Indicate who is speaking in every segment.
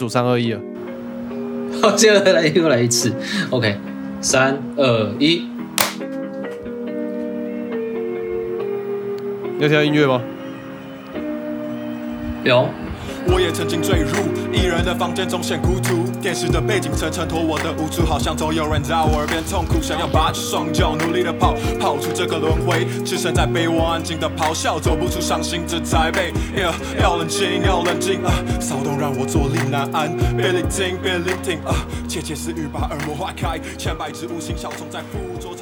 Speaker 1: 数三二一了，
Speaker 2: 好，接下来又来一次，OK，三二一，
Speaker 1: 要听音乐吗？
Speaker 2: 有。
Speaker 3: 我也曾经坠入一人的房间中显孤独，电视的背景层衬托我的无助，好像总有人在我耳边痛哭，想要拔起双脚努力的跑，跑出这个轮回，置身在被窝安静的咆哮，走不出伤心这才被。要冷静，要冷静啊！骚动让我坐立难安，别聆听，别聆听啊！窃窃私语把耳膜划开，千百只无形小虫在附着，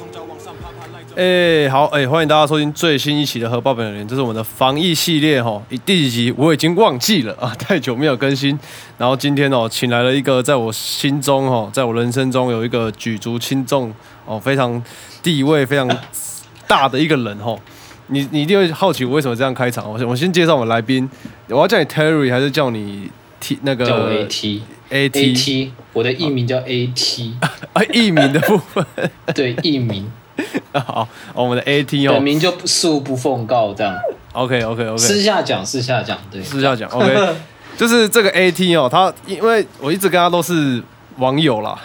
Speaker 1: 哎、好，哎、欢迎大家收听最新一期的《核爆本人》，这是我们的防疫系列哈，第几集我已经忘记了 啊，太久没有更新。然后今天哦，请来了一个在我心中哦，在我人生中有一个举足轻重哦，非常地位非常大的一个人哈。你你一定会好奇我为什么这样开场。我先我先介绍我们来宾，我要叫你 Terry 还是叫你 T 那个
Speaker 2: 叫我 AT
Speaker 1: AT
Speaker 2: AT，我的艺名叫 AT，
Speaker 1: 啊艺名的部分？
Speaker 2: 对，艺名，
Speaker 1: 好，哦我们的 AT 哦
Speaker 2: 本
Speaker 1: 哦
Speaker 2: 名就恕不奉告，这样。
Speaker 1: ，OK OK OK，
Speaker 2: 私下讲，私下讲，对，
Speaker 1: 私下讲，OK，就是这个 AT 哦，他因为我一直跟他都是网友啦，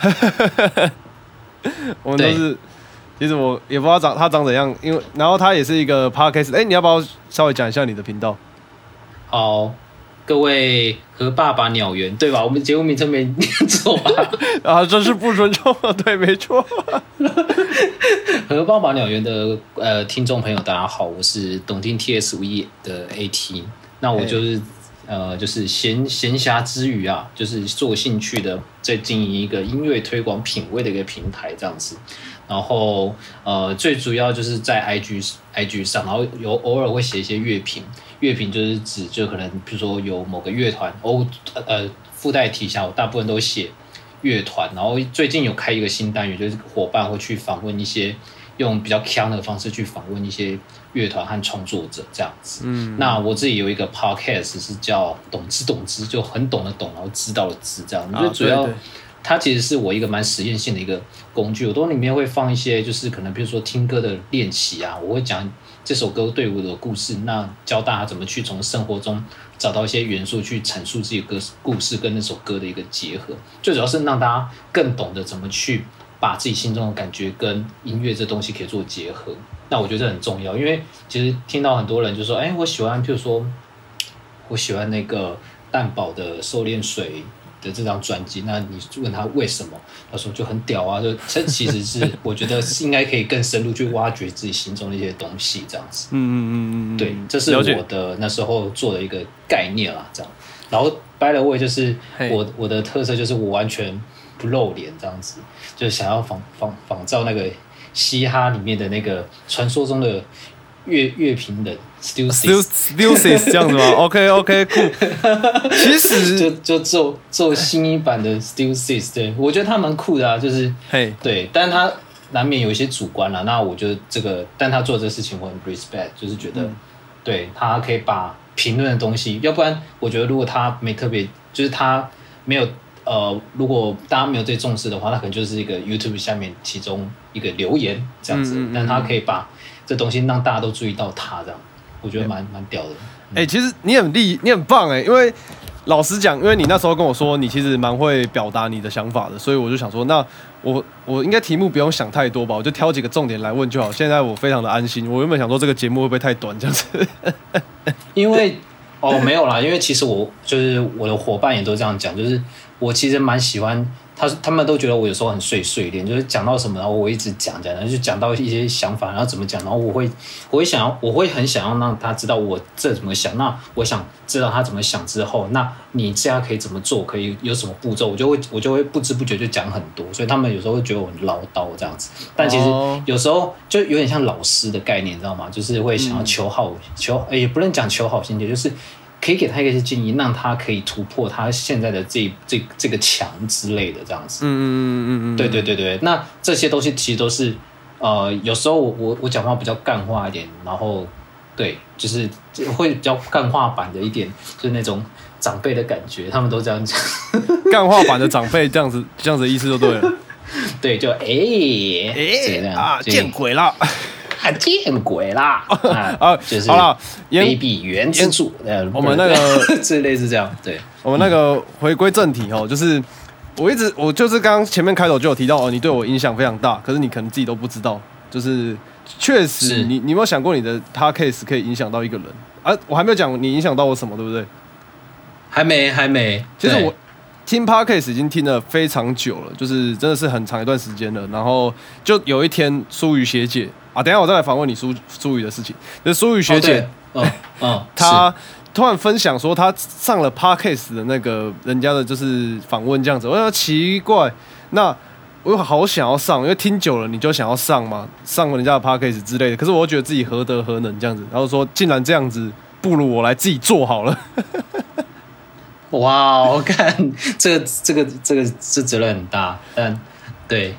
Speaker 1: 我们都是，其实我也不知道长他长怎样，因为然后他也是一个 podcast，哎、你要不要稍微讲一下你的频道？
Speaker 2: 好，各位和爸爸鸟园，对吧？我们节目名称没念错吧？
Speaker 1: 啊，这是不尊重，对，没错，
Speaker 2: 和爸爸鸟园的呃听众朋友，大家好，我是董听 T S V E 的 AT，那我就是。呃，就是闲闲暇之余啊，就是做兴趣的，在经营一个音乐推广品味的一个平台这样子。然后呃，最主要就是在 IG IG 上，然后有偶尔会写一些乐评，乐评就是指就可能比如说有某个乐团，哦呃附带提一下，我大部分都写乐团。然后最近有开一个新单元，就是伙伴会去访问一些用比较强的方式去访问一些乐团和创作者这样子。嗯，那我自己有一个 podcast 是叫“懂之懂之”，就很懂的懂，然后知道的知这样。
Speaker 1: 我
Speaker 2: 觉得主要它其实是我一个蛮实验性的一个工具，我都里面会放一些就是可能比如说听歌的练习啊，我会讲这首歌对我的故事，那教大家怎么去从生活中找到一些元素去阐述自己歌故事跟那首歌的一个结合，最主要是让大家更懂得怎么去把自己心中的感觉跟音乐这东西可以做结合。那我觉得这很重要，因为其实听到很多人就说，哎，我喜欢，譬如说我喜欢那个蛋堡的《狩猎水》的这张专辑，那你问他为什么，他说就很屌啊，就这其实是我觉得是应该可以更深入去挖掘自己心中的一些东西，这样子。
Speaker 1: 嗯嗯嗯嗯嗯，
Speaker 2: 对，这是我的那时候做的一个概念啦，这样。然后 by the way，就是我我的特色就是我完全不露脸这样子，就是想要仿仿仿照那个嘻哈里面的那个传说中的乐乐评人 Still
Speaker 1: Still Still Sis 这样子吗？OK OK 酷，其实
Speaker 2: 就就做做新一版的 Six，对我觉得他蛮酷的啊，就是
Speaker 1: 嘿，
Speaker 2: 对，但是他难免有一些主观啦。那我觉得这个，但他做这个事情我很 respect，就是觉得、对他可以把评论的东西，要不然我觉得如果他没特别，就是他没有呃，如果大家没有最重视的话，那可能就是一个 YouTube 下面其中一个留言这样子，
Speaker 1: 嗯嗯嗯
Speaker 2: 但他可以把这东西让大家都注意到他这样，我觉得蛮蛮屌的。
Speaker 1: 哎、其实你很厉，你很棒哎、因为老实讲，因为你那时候跟我说你其实蛮会表达你的想法的，所以我就想说，那我我应该题目不用想太多吧，我就挑几个重点来问就好。现在我非常的安心，我原本想说这个节目会不会太短这样子？
Speaker 2: 因为哦没有啦，因为其实我就是我的伙伴也都这样讲，就是我其实蛮喜欢他，他们都觉得我有时候很碎碎念，就是讲到什么，然后我一直讲讲，然后就讲到一些想法，然后怎么讲，然后我会我会想要，我会很想要让他知道我这怎么想，那我想知道他怎么想之后，那你这样可以怎么做，可以有什么步骤，我就会我就会不知不觉就讲很多，所以他们有时候会觉得我很唠叨这样子，但其实
Speaker 1: 哦
Speaker 2: 有时候就有点像老师的概念，你知道吗？就是会想要求好、求，也不能讲求好心切，就是可以给他一些建议，让他可以突破他现在的这这这个墙之类的这样子。
Speaker 1: 嗯嗯嗯嗯嗯，
Speaker 2: 对对对对，那这些东西其实都是呃，有时候我我我讲话比较干话一点，然后对，就是会比较干话版的一点，就是那种长辈的感觉，他们都这样讲。
Speaker 1: 干话版的长辈这样子，这样子的意思就对了。
Speaker 2: 对，就哎哎
Speaker 1: 啊，见鬼了！
Speaker 2: 见鬼啦！啊
Speaker 1: 啊
Speaker 2: 就是
Speaker 1: 好了言
Speaker 2: 卑鄙原之助，呃，
Speaker 1: 我们那个
Speaker 2: 这类似这样，对，
Speaker 1: 我们那个回归正题哦，就是我一直我就是刚刚前面开头就有提到哦，你对我影响非常大，可是你可能自己都不知道，就是确实你你有没有想过你的 a case 可以影响到一个人啊？我还没有讲你影响到我什么，对不对？
Speaker 2: 还没还没。对
Speaker 1: 其实我听 podcast 已经听了非常久了，就是真的是很长一段时间了。然后就有一天，苏雨学姐啊，等一下我再来访问你苏苏雨的事情。就是舒雨学姐，
Speaker 2: 哦，嗯嗯，
Speaker 1: 她突然分享说，她上了 podcast 的那个人家的就是访问这样子，我说奇怪，那我又好想要上，因为听久了你就想要上嘛，上人家的 podcast 之类的。可是我又觉得自己何德何能这样子，然后说竟然这样子，不如我来自己做好了。
Speaker 2: 哇，我看 这个这个这个这责任很大，但对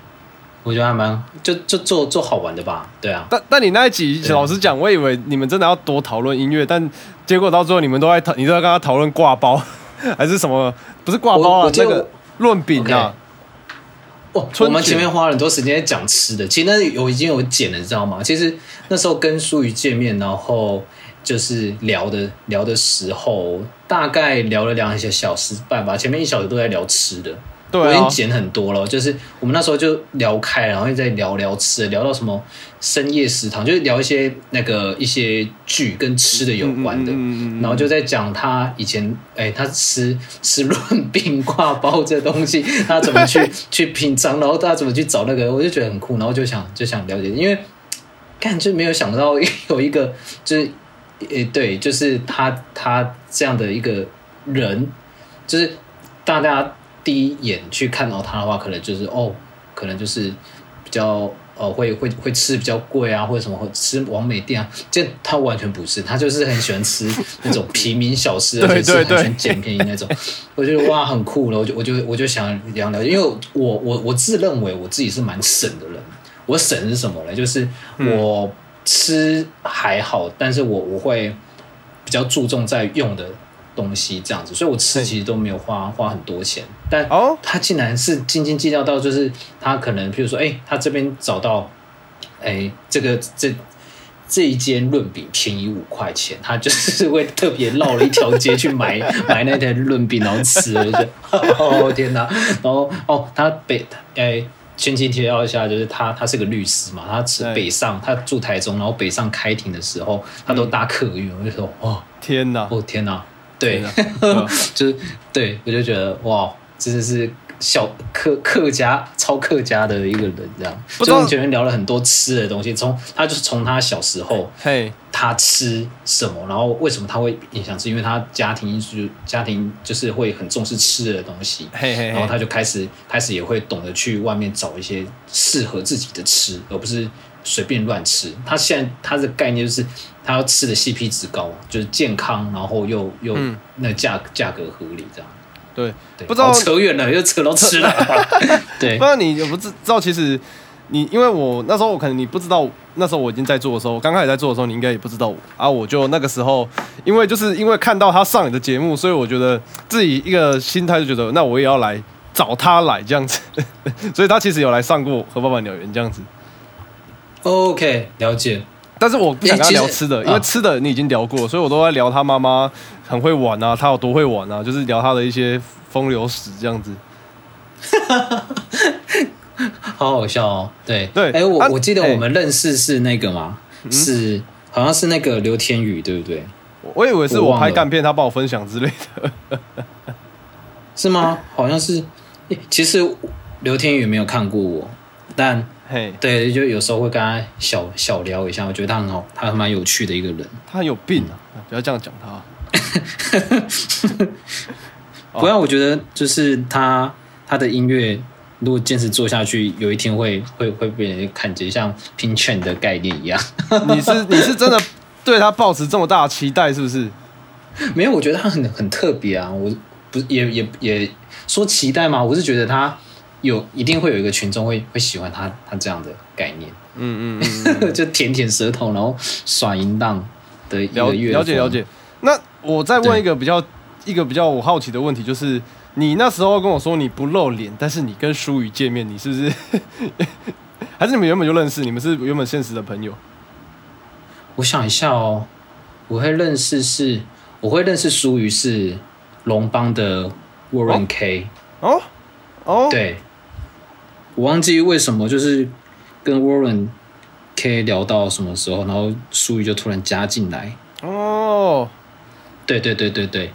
Speaker 2: 我觉得还蛮就就做做好玩的吧，对啊，
Speaker 1: 但但你那一集，老实讲，我以为你们真的要多讨论音乐，但结果到最后你们都在讨，你都在跟他讨论挂包，还是什么？不是挂包啊
Speaker 2: 我我，记得
Speaker 1: 那个论饼啊。
Speaker 2: 哦，我们前面花了很多时间在讲吃的，其实那有已经有剪了，你知道吗？其实那时候跟舒瑜见面，然后就是聊的聊的时候，大概聊了两个小时半吧，前面一小时都在聊吃的。我
Speaker 1: 对啊。
Speaker 2: 已经，剪很多了，就是我们那时候就聊开，然后在聊聊吃的，聊到什么深夜食堂，就是聊一些那个一些剧跟吃的有关的，
Speaker 1: 嗯嗯嗯嗯嗯
Speaker 2: 然后就在讲他以前，哎、他吃吃润饼挂包这东西，他怎么去 去品尝，然后他怎么去找那个，我就觉得很酷，然后就想就想了解，因为看就没有想到有一个就是，诶、对，就是他他这样的一个人，就是大家第一眼去看到他的话，可能就是哦，可能就是比较呃会会会吃比较贵啊，或者什么会吃完美店啊，这他完全不是，他就是很喜欢吃那种平民小吃，而且是很
Speaker 1: 对对
Speaker 2: 喜欢捡便宜那种。我觉得哇很酷了，我就我就我就想聊聊，因为我我我自认为我自己是蛮省的人，我省是什么呢？就是我吃还好，但是我我会比较注重在用的东西这样子，所以我吃其实都没有花花很多钱，但
Speaker 1: 哦，
Speaker 2: 他竟然是斤斤计较到，就是他可能，譬如说，哎、他这边找到，哎、这个这这一间润饼便宜五块钱，他就是会特别绕了一条街去买 买那台润饼，然后吃，我就觉得哦天哪！然后哦，他北哎。前期提到一下，就是他，他是个律师嘛，他是北上，他住台中，然后北上开庭的时候，他都搭客运，我就说，哦，
Speaker 1: 天哪！
Speaker 2: 哦天哪，对，就是对我就觉得哇，真的是小客客家超客家的一个人这样。
Speaker 1: 不知道
Speaker 2: 所以我们前面聊了很多吃的东西，从他就是从他小时候
Speaker 1: 嘿，
Speaker 2: 他吃什么，然后为什么他会影响吃，因为他家庭因素，家庭就是会很重视吃的东西。
Speaker 1: 嘿嘿嘿，
Speaker 2: 然后他就开始开始也会懂得去外面找一些适合自己的吃，而不是随便乱吃。他现在他的概念就是他要吃的 CP 值高，就是健康，然后又又
Speaker 1: 嗯
Speaker 2: 那个价价格合理这样。
Speaker 1: 对，
Speaker 2: 对，
Speaker 1: 不知道
Speaker 2: 扯远了，又扯到吃了。对
Speaker 1: 不知道你有不知道，其实你因为我那时候我可能你不知道，那时候我已经在做的时候，刚开始在做的时候，你应该也不知道我啊。我就那个时候，因为就是因为看到他上你的节目，所以我觉得自己一个心态就觉得，那我也要来找他来这样子。所以他其实有来上过《和爸爸鸟园》这样子
Speaker 2: ，OK，了解。
Speaker 1: 但是我不想聊吃的，因为
Speaker 2: 啊
Speaker 1: 吃的你已经聊过，所以我都在聊他妈妈很会玩啊，他有多会玩啊，就是聊他的一些风流史这样子。
Speaker 2: 好好笑哦。对
Speaker 1: 对
Speaker 2: 哎，我
Speaker 1: 啊
Speaker 2: 我记得
Speaker 1: 哎
Speaker 2: 我们认识是那个嘛，是好像是那个刘天宇，对不对？
Speaker 1: 我以为是我拍干片，他帮我分享之类的。
Speaker 2: 是吗？好像是。诶其实刘天宇没有看过我，但
Speaker 1: 嘿，
Speaker 2: 对，就有时候会跟他小小聊一下，我觉得他很好，他蛮有趣的一个人。
Speaker 1: 他很有病啊！不要这样讲他。哦
Speaker 2: 不要我觉得就是他他的音乐，如果坚持做下去，有一天会会会被人看见，像拼券的概念一样。
Speaker 1: 你是你是真的对他抱持这么大的期待，是不是？
Speaker 2: 没有，我觉得他很很特别啊！我不是也也也说期待吗？我是觉得他有一定会有一个群众会会喜欢他他这样的概念，
Speaker 1: 嗯嗯嗯，
Speaker 2: 就舔舔舌头，然后耍淫荡的一
Speaker 1: 了
Speaker 2: 个乐
Speaker 1: 了解了解。那我再问一个比较一个比较我好奇的问题，就是你那时候跟我说你不露脸，但是你跟舒宇见面，你是不是？还是你们原本就认识？你们是原本现实的朋友？
Speaker 2: 我想一下哦，我会认识是，我会认识舒宇是龙邦的 Warren K，、
Speaker 1: 哦哦，
Speaker 2: 对，我忘记为什么，就是跟 Warren K 聊到什么时候，然后苏瑜就突然加进来。
Speaker 1: 哦
Speaker 2: 对对对对对，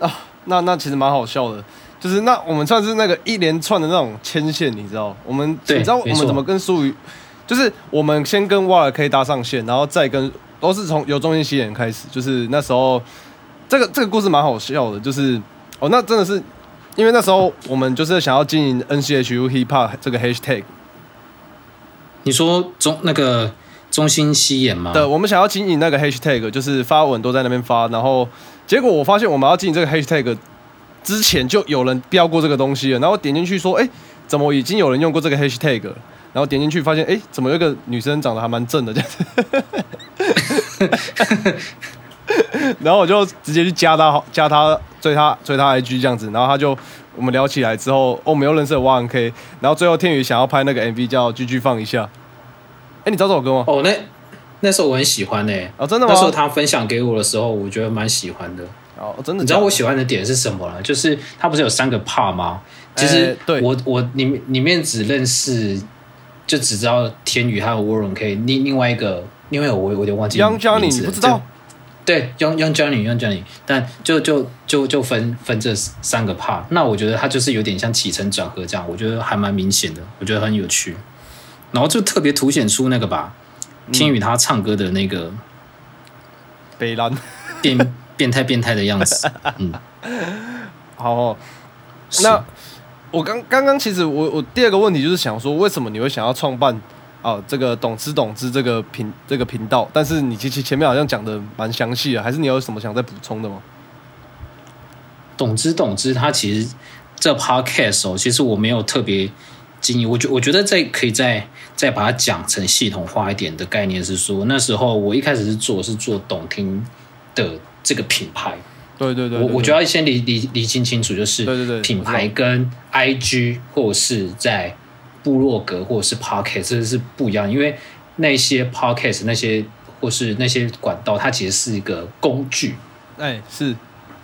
Speaker 1: 啊，那那其实蛮好笑的。就是那我们算是那个一连串的那种牵线，你知道？我们你知道我们怎么跟苏宇？就是我们先跟瓦尔 K 搭上线，然后再跟都是从由中心洗脸开始。就是那时候，这个这个故事蛮好笑的。就是哦，那真的是因为那时候我们就是想要经营 NCHU Hip Hop 这个 Hashtag
Speaker 2: 你说中那个中心西演吗？
Speaker 1: 对，我们想要经营那个 Hashtag，就是发文都在那边发，然后结果我发现我们要经营这个 Hashtag 之前就有人标过这个东西了，然后点进去说，哎、怎么已经有人用过这个 Hashtag？然后点进去发现，哎、怎么有一个女生长得还蛮正的这样子，然后我就直接去加他，加他追他追他 IG 这样子，然后他就我们聊起来之后，哦我们又认识了 One K，然后最后天宇想要拍那个 MV 叫《居居放一下》，哎、你知道这首歌吗？
Speaker 2: 哦，那那时候我很喜欢呢、
Speaker 1: 哦，真的吗？
Speaker 2: 那时候他分享给我的时候，我觉得蛮喜欢的。
Speaker 1: 哦，真的
Speaker 2: 你知道我喜欢的点是什么呢？就是他不是有三个 part 吗？其实
Speaker 1: 哎对
Speaker 2: 我我里面里面只认识，就只知道天宇还有 Warren K，另另外一个，另外我我有点忘记名字了
Speaker 1: 你不知道？
Speaker 2: 对，Young Young Johnny Young Johnny，但就就就就分分这三个 part。那我觉得他就是有点像起承转合这样，我觉得还蛮明显的，我觉得很有趣。然后就特别凸显出那个吧，
Speaker 1: 嗯
Speaker 2: 天宇他唱歌的那个
Speaker 1: 北兰。
Speaker 2: 变变态变态的样子，嗯，
Speaker 1: 好、哦，那我刚刚刚其实我我第二个问题就是想说，为什么你会想要创办啊这个懂之懂之这个频这个频道？但是你其实前面好像讲的蛮详细的，还是你有什么想再补充的吗？
Speaker 2: 懂之懂之，它其实这 podcast 哦，其实我没有特别经营，我觉我觉得再可以再再把它讲成系统化一点的概念是说，那时候我一开始是做是做懂听的这个品牌，
Speaker 1: 对对对
Speaker 2: 我我觉
Speaker 1: 得
Speaker 2: 先理理理清清楚，就是
Speaker 1: 对对对
Speaker 2: 品牌跟 IG 或者是在部落格或者是 podcast 这是不一样，因为那些 podcast 那些或是那些管道，它其实是一个工具，
Speaker 1: 哎是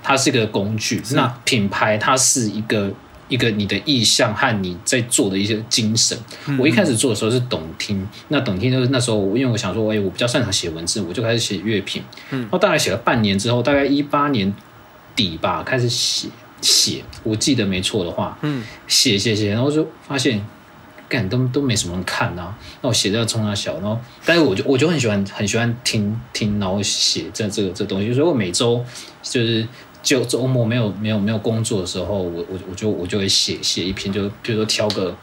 Speaker 2: 它是一个工具。那品牌它是一个一个你的意向和你在做的一些精神。我一开始做的时候是懂听，那懂听就是那时候我因为我想说，哎，我比较擅长写文字，我就开始写乐评。嗯，然后大概写了半年之后，大概一八年底吧，开始写写，我记得没错的话，
Speaker 1: 嗯，
Speaker 2: 写写写，然后就发现。干都都没什么人看呐、那我写这个冲他小，然后但是我就我就很喜欢很喜欢听听，然后写这这个这东西，所以我每周就是就周末没有没有没有工作的时候，我我我就我就会写写一篇，就比如说挑个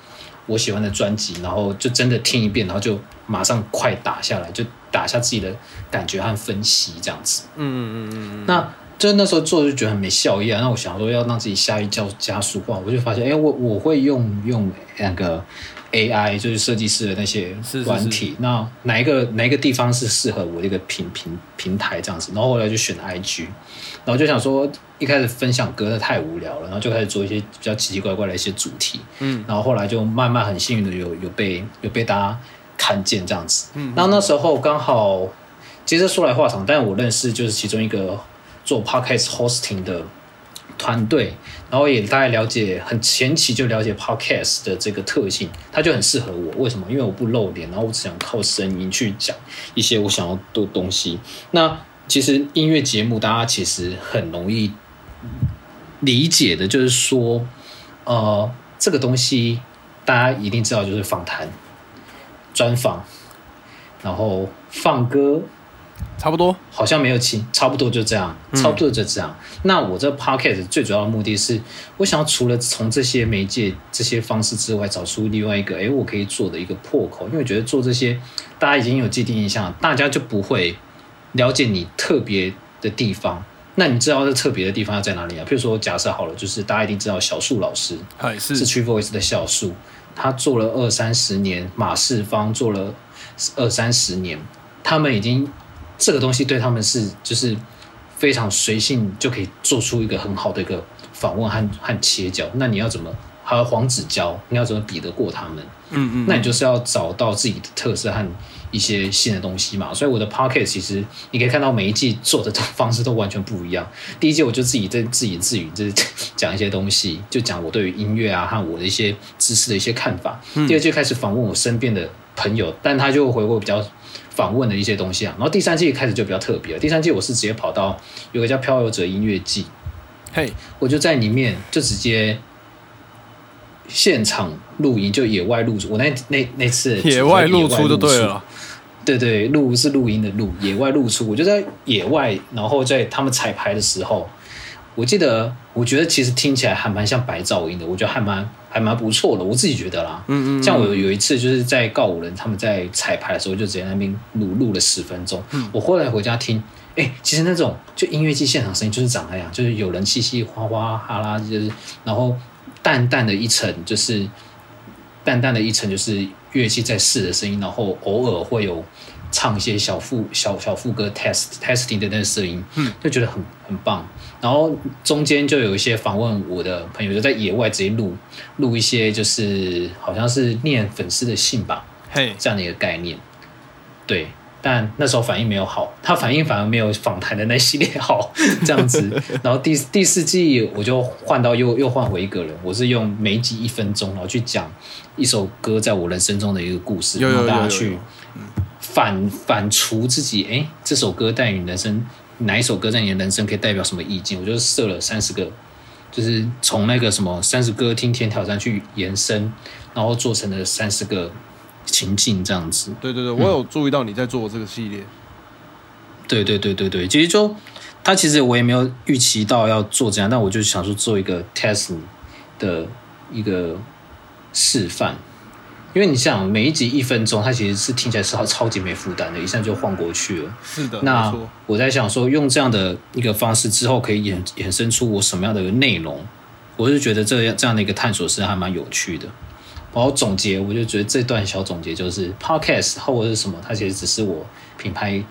Speaker 2: 我喜欢的专辑，然后就真的听一遍，然后就马上快打下来，就打下自己的感觉和分析这样子。
Speaker 1: 嗯嗯嗯嗯
Speaker 2: 那就那时候做就觉得很没效益啊。那我想说要让自己下一教加速化，我就发现，哎、我我会用用那个 AI，就是设计师的那些
Speaker 1: 是是
Speaker 2: 软体。那哪一个哪一个地方是适合我这个平平平台这样子？然后后来就选了 IG，然后就想说，一开始分享歌那太无聊了，然后就开始做一些比较奇奇怪怪的一些主题。
Speaker 1: 嗯，
Speaker 2: 然后后来就慢慢很幸运的有有被有被大家看见这样子。嗯，然后那时候刚好，其实说来话长，但我认识就是其中一个做 podcast hosting 的团队，然后也大概了解很前期就了解 podcast 的这个特性，它就很适合我。为什么？因为我不露脸，然后我只想靠声音去讲一些我想要的东西。那其实音乐节目大家其实很容易理解的，就是说，呃，这个东西大家一定知道，就是访谈、专访，然后放歌，
Speaker 1: 差不多。
Speaker 2: 好像没有其差不多就这样，差不多就这样。那我这 podcast 最主要的目的是，我想要除了从这些媒介、这些方式之外，找出另外一个，哎，我可以做的一个破口。因为我觉得做这些，大家已经有既定印象，大家就不会了解你特别的地方。那你知道这特别的地方要在哪里啊？譬如说，假设好了，就是大家一定知道小树老师，
Speaker 1: 是
Speaker 2: 是 Tree Voice 的小树，他做了二三十年，马世芳做了二三十年，他们已经这个东西对他们是就是非常随性就可以做出一个很好的一个访问和和切角。那你要怎么还有黄子佼，你要怎么比得过他们？
Speaker 1: 嗯嗯，
Speaker 2: 那你就是要找到自己的特色和一些新的东西嘛。所以我的 pocket 其实你可以看到每一季做的方式都完全不一样。第一季我就自己在自言自语，就是讲一些东西，就讲我对于音乐啊和我的一些知识的一些看法。第二季开始访问我身边的朋友，但他就回过比较访问的一些东西啊。然后第三季开始就比较特别了，第三季我是直接跑到有个叫漂游者音乐季，
Speaker 1: 嘿，
Speaker 2: 我就在里面就直接。现场录音就野外录出，我那那那次
Speaker 1: 野外露出就对了，
Speaker 2: 对对，录是录音的录，野外露出，我就在野外，然后在他们彩排的时候，我记得，我觉得其实听起来还蛮像白噪音的，我觉得还蛮还蛮不错的，我自己觉得啦，嗯嗯，像我有一次就是在告五人他们在彩排的时候，就直接那边录录了十分钟，嗯。我后来回家听，哎，其实那种就音乐季现场声音就是长那样，就是有人嘻嘻哗哗哈啦，就是然后。淡淡的一层，就是淡淡的一层，就是乐器在试的声音，然后偶尔会有唱一些小副小小副歌 test testing 的那个声音，嗯，就觉得很很棒。然后中间就有一些访问我的朋友，就在野外直接录录一些，就是好像是念粉丝的信吧，嘿，这样的一个概念，对。但那时候反应没有好，他反应反而没有访谈的那系列好 这样子。然后第第四季我就换到又又换回一个人，我是用每集一分钟，然后去讲一首歌在我人生中的一个故事，让大家去反反刍自己。哎，这首歌在你人生哪一首歌在你的人生可以代表什么意境？我就设了三十个，就是从那个什么三十歌听天挑战去延伸，然后做成了三十个。情境这样子，
Speaker 1: 对对对，我有注意到你在做这个系列。
Speaker 2: 对对对对对，其实就他其实我也没有预期到要做这样，但我就想说做一个 test 的一个示范，因为你想每一集一分钟，它其实是听起来是超超级没负担的，一下就晃过去了。
Speaker 1: 是的，
Speaker 2: 那我在想说用这样的一个方式之后，可以衍衍生出我什么样的内容？我是觉得这样这样的一个探索是还蛮有趣的。然后总结，我就觉得这段小总结就是，podcast 或者是什么，它其实只是我品牌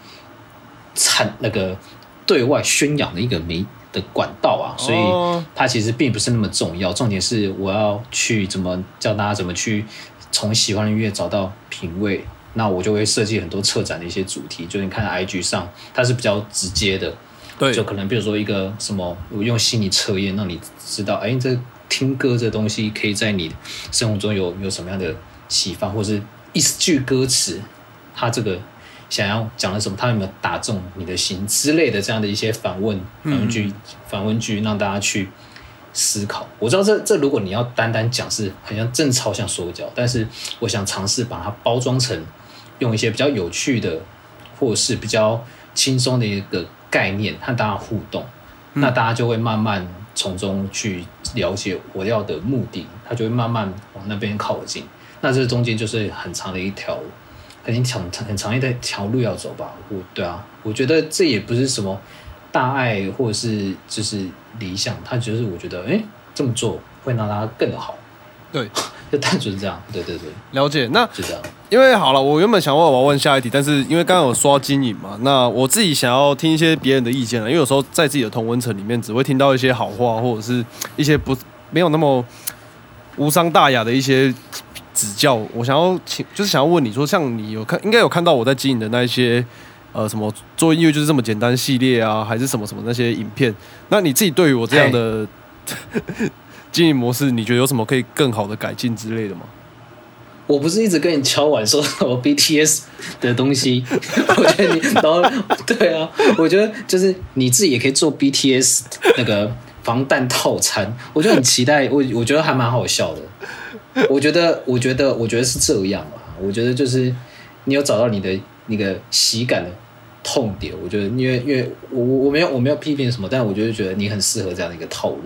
Speaker 2: 产那个对外宣扬的一个媒的管道啊，所以它其实并不是那么重要。重点是我要去怎么教大家怎么去从喜欢的音乐找到品味，那我就会设计很多策展的一些主题。就你看 IG 上，它是比较直接的，
Speaker 1: 对，
Speaker 2: 就可能比如说一个什么，我用心理测验让你知道，哎，这。听歌这东西，可以在你生活中有有什么样的启发，或是一句歌词，它这个想要讲的什么，他有没有打中你的心之类的这样的一些反问反问句反问句，让大家去思考。我知道这这如果你要单单讲是很像正朝向说教，但是我想尝试把它包装成用一些比较有趣的，或是比较轻松的一个概念和大家互动，那大家就会慢慢。从中去了解我要的目的，他就会慢慢往那边靠近。那这中间就是很长的一条，很长很长一条路要走吧？我对啊，我觉得这也不是什么大爱或者是就是理想，他就是我觉得哎这么做会让他更好。
Speaker 1: 对，
Speaker 2: 就单纯这样。对对对，
Speaker 1: 了解。那
Speaker 2: 就这样。
Speaker 1: 因为好了，我原本想问，我要问下一题，但是因为刚刚有刷经营嘛，那我自己想要听一些别人的意见了。因为有时候在自己的同温层里面，只会听到一些好话，或者是一些不没有那么无伤大雅的一些指教。我想要请，就是想要问你说，像你有看，应该有看到我在经营的那一些呃什么做音乐就是这么简单系列啊，还是什么什么那些影片？那你自己对于我这样的 经营模式，你觉得有什么可以更好的改进之类的吗？
Speaker 2: 我不是一直跟你敲碗说我 BTS 的东西，我觉得你，然后对啊，我觉得就是你自己也可以做 BTS 那个防弹套餐，我就很期待，我我觉得还蛮好笑的。我觉得，我觉得，我觉得是这样啊。我觉得就是你有找到你的那个喜感的痛点。我觉得，因为因为我我没有我没有批评什么，但我就是觉得你很适合这样的一个套路。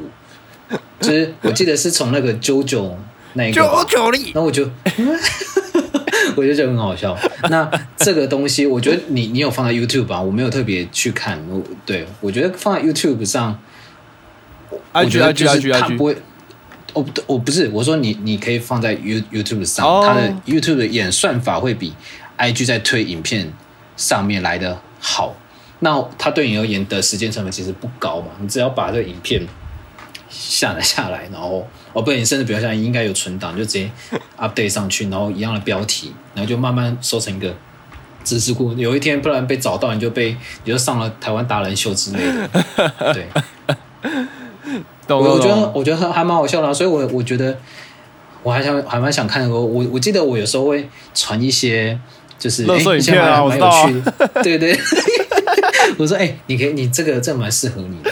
Speaker 2: 就是我记得是从那个 JoJo。那个，那我就，我觉得就很好笑。那这个东西，我觉得你你有放在 YouTube 吧？我没有特别去看。我对我觉得放在 YouTube 上，我觉得就是它不会。哦，不，我不是我说你，你可以放在 You YouTube 上，它的 YouTube 的演算法会比 IG 在推影片上面来的好。那它对你而言的时间成本其实不高嘛？你只要把这个影片。下载下来，然后哦不，你甚至不要下来，应该有存档，就直接 update 上去，然后一样的标题，然后就慢慢收成一个知识库。有一天不然被找到，你就被你就上了台湾达人秀之类的。对，
Speaker 1: 懂
Speaker 2: 我我觉得我觉得还蛮好笑的啊、所以我我觉得我还想还蛮想看的。我我我记得我有时候会传一些就是
Speaker 1: 垃圾
Speaker 2: 诶
Speaker 1: 影片啊我知道啊
Speaker 2: 蛮有趣，对对。我说哎、你可以你这个这蛮适合你的，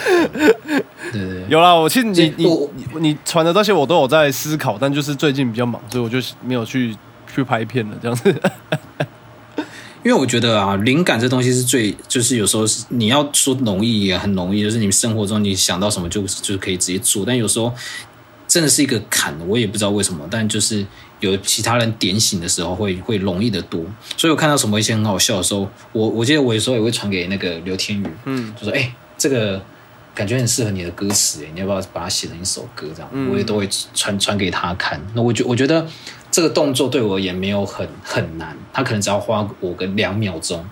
Speaker 2: 对对对。
Speaker 1: 有啦，我其实你你你你传的这些我都有在思考，但就是最近比较忙，所以我就没有去去拍片了，这样子。
Speaker 2: 因为我觉得啊，灵感这东西是最，就是有时候是你要说容易也很容易，就是你生活中你想到什么就就可以直接做，但有时候真的是一个坎，我也不知道为什么，但就是有其他人点醒的时候会会容易的多，所以我看到什么一些很好笑的时候，我我记得我有时候也会传给那个刘天宇，嗯，就说哎、这个感觉很适合你的歌词，哎，你要不要把它写成一首歌这样？我也都会传传给他看。那我觉我觉得这个动作对我而言没有很很难，他可能只要花我个两秒钟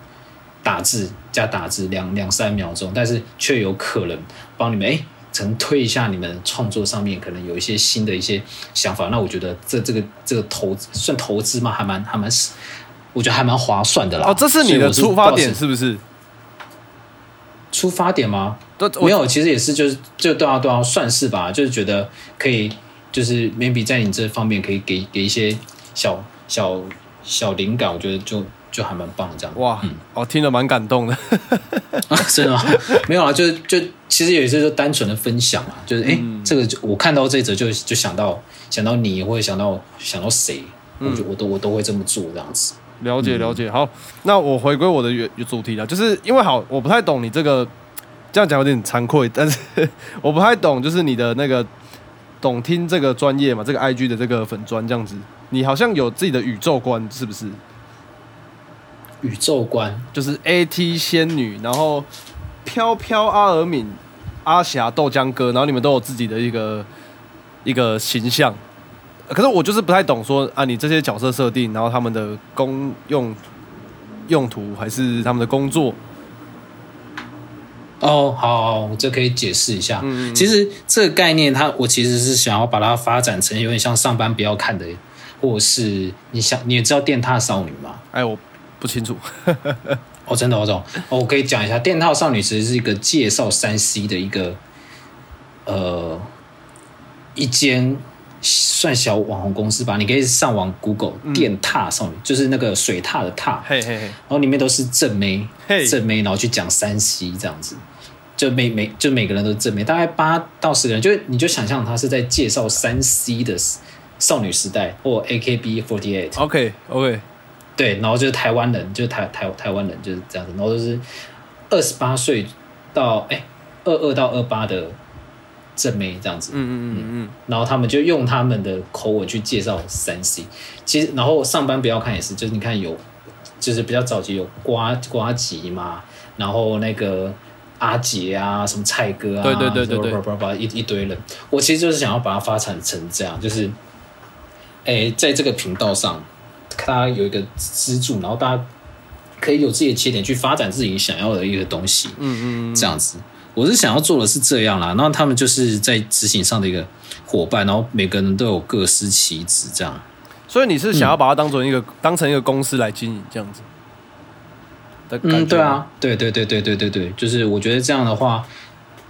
Speaker 2: 打字加打字两两三秒钟，但是却有可能帮你们哎。可能推一下你们创作上面可能有一些新的一些想法，那我觉得这这个这个投资算投资吗？还蛮还蛮，我觉得还蛮划算的啦。
Speaker 1: 哦，这是你的出发点是不是？
Speaker 2: 出发点吗？没有，其实也是就是就对啊对啊，算是吧，就是觉得可以，就是 maybe 在你这方面可以给给一些小小小灵感，我觉得就就还蛮棒的这样。
Speaker 1: 哇，哦，听了蛮感动的。
Speaker 2: 啊，真的吗？没有啊，就就其实也是就单纯的分享嘛，就是哎、诶这个就我看到这则就就想到想到你，或者想到想到谁，我就我都我都会这么做这样子。
Speaker 1: 了解了解，好，那我回归我的原主题了，就是因为好，我不太懂你这个，这样讲有点惭愧，但是 我不太懂，就是你的那个懂听这个专业嘛，这个 IG 的这个粉砖这样子，你好像有自己的宇宙观，是不是？
Speaker 2: 宇宙观，
Speaker 1: 就是 AT 仙女，然后飘飘阿尔敏、阿霞豆浆哥，然后你们都有自己的一个一个形象。可是我就是不太懂说啊，你这些角色设定，然后他们的功用用途还是他们的工作，
Speaker 2: 哦，好好，我这可以解释一下。
Speaker 1: 嗯
Speaker 2: 其实这个概念它，我其实是想要把它发展成有点像上班不要看的，或者是你想你也知道电踏少女吗？
Speaker 1: 哎，我不清楚。
Speaker 2: 哦，真的，我懂。哦，我可以讲一下，电套少女其实是一个介绍三 C 的一个呃一间算小网红公司吧。你可以上网 Google 电踏少女，就是那个水踏的踏，
Speaker 1: 嘿嘿嘿，
Speaker 2: 然后里面都是正妹
Speaker 1: 嘿，
Speaker 2: 正妹，然后去讲三 C 这样子。就每每就每个人都是正妹，大概八到十个人，就你就想象他是在介绍三 C 的少女时代或 A
Speaker 1: K B forty eight，OK OK，
Speaker 2: 对，然后就是台湾人，就是台台台湾人就是这样子，然后就是二十八岁到哎二二到二八的正妹这样子，
Speaker 1: 嗯嗯嗯嗯
Speaker 2: 然后他们就用他们的口吻去介绍三 C。其实，然后上班不要看也是，就是你看有，就是比较早期有瓜瓜吉嘛，然后那个阿杰啊，什么蔡哥啊，
Speaker 1: 对对对对对
Speaker 2: 叭叭叭叭一一堆人。我其实就是想要把它发展成这样，就是，哎，在这个频道上，大家有一个资助，然后大家可以有自己的切点去发展自己想要的一个东西。
Speaker 1: 嗯嗯
Speaker 2: 这样子。我是想要做的是这样啦，然后他们就是在执行上的一个伙伴，然后每个人都有各司其职，这样。
Speaker 1: 所以你是想要把它当成一个、当成一个公司来经营这样子的？
Speaker 2: 嗯，对，啊，对对对对对对对，就是我觉得这样的话，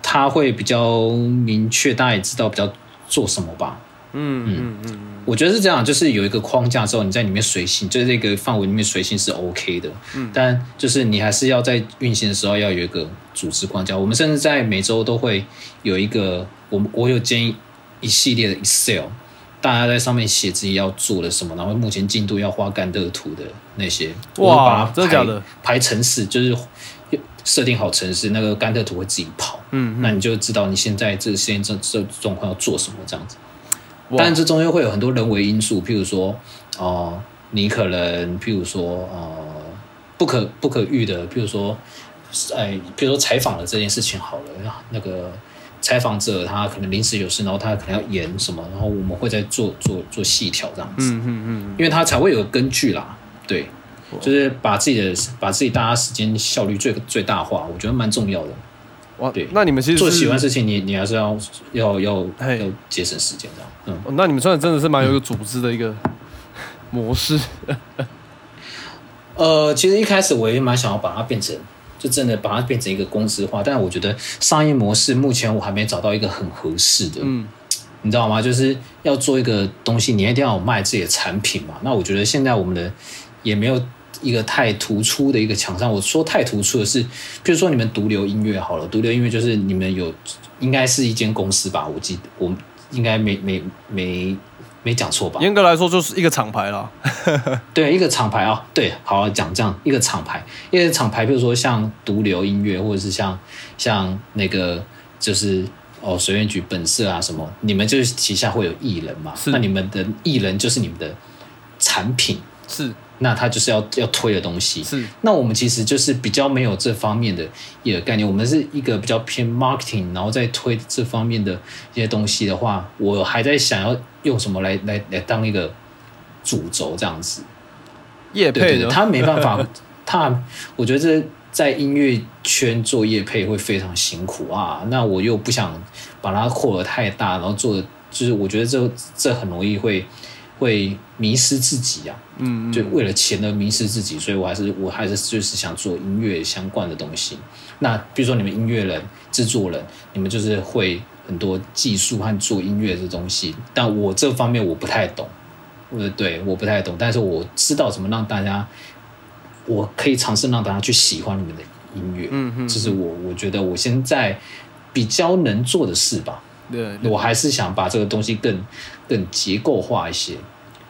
Speaker 2: 他会比较明确，大家也知道比较做什么吧。
Speaker 1: 嗯嗯嗯
Speaker 2: 我觉得是这样，就是有一个框架之后，你在里面随性，就是这个范围里面随性是 OK 的。嗯，但就是你还是要在运行的时候要有一个组织框架。我们甚至在每周都会有一个，我们我有建议一系列的 Excel，大家在上面写自己要做的什么，然后目前进度要画甘特图的那些，
Speaker 1: 哇
Speaker 2: 我会把它排
Speaker 1: 真的假的？
Speaker 2: 排城市，就是设定好城市，那个甘特图会自己跑。
Speaker 1: 嗯
Speaker 2: 那你就知道你现在这个实验这这状况要做什么这样子。
Speaker 1: 哇。
Speaker 2: 当然，这中间会有很多人为因素，譬如说，哦、你可能，譬如说，呃，不可不可遇的，譬如说，哎，譬如说采访的这件事情好了，那个采访者他可能临时有事，然后他可能要演什么，然后我们会再做做做细调这样子，
Speaker 1: 嗯嗯嗯，
Speaker 2: 因为他才会有根据啦，对，就是把自己的把自己大家时间效率最最大化，我觉得蛮重要的。
Speaker 1: 哇
Speaker 2: 对，
Speaker 1: 那你们其实
Speaker 2: 做喜欢事情你，你还是要要要
Speaker 1: 嘿
Speaker 2: 要节省时间这样。嗯，
Speaker 1: 哦那你们算真的是蛮有一个组织的一个 模式。
Speaker 2: 呃，其实一开始我也蛮想要把它变成，就真的把它变成一个公司化，但我觉得商业模式目前我还没找到一个很合适的。
Speaker 1: 嗯，
Speaker 2: 你知道吗？就是要做一个东西，你一定要有卖自己的产品嘛。那我觉得现在我们的也没有一个太突出的一个强项。我说太突出的是，比如说你们独流音乐好了，独流音乐就是你们有应该是一间公司吧？我记得我应该没没没没讲错吧？
Speaker 1: 严格来说就是一个厂牌啦。
Speaker 2: 对，一个厂牌啊，对，好讲这样一个厂牌，一个厂牌，比如说像独流音乐，或者是像像那个就是哦水源局本色啊什么，你们就是旗下会有艺人嘛？
Speaker 1: 是
Speaker 2: 那你们的艺人就是你们的产品，
Speaker 1: 是
Speaker 2: 那他就是要要推的东西。
Speaker 1: 是，
Speaker 2: 那我们其实就是比较没有这方面的一个概念，我们是一个比较偏 marketing，然后再推这方面的一些东西的话，我还在想要用什么来来来当一个主轴这样子。
Speaker 1: 业配的
Speaker 2: 他没办法，他我觉得这在音乐圈做业配会非常辛苦啊。那我又不想把它扩得太大，然后做的就是我觉得这这很容易会会迷失自己啊。
Speaker 1: 嗯，
Speaker 2: 就为了钱而迷失自己，所以我还是我还是就是想做音乐相关的东西。那比如说你们音乐人、制作人，你们就是会很多技术和做音乐的东西，但我这方面我不太懂。呃，对，我不太懂，但是我知道怎么让大家，我可以尝试让大家去喜欢你们的音乐。
Speaker 1: 嗯嗯
Speaker 2: 这是我我觉得我现在比较能做的事吧。
Speaker 1: 对，
Speaker 2: 我还是想把这个东西更更结构化一些，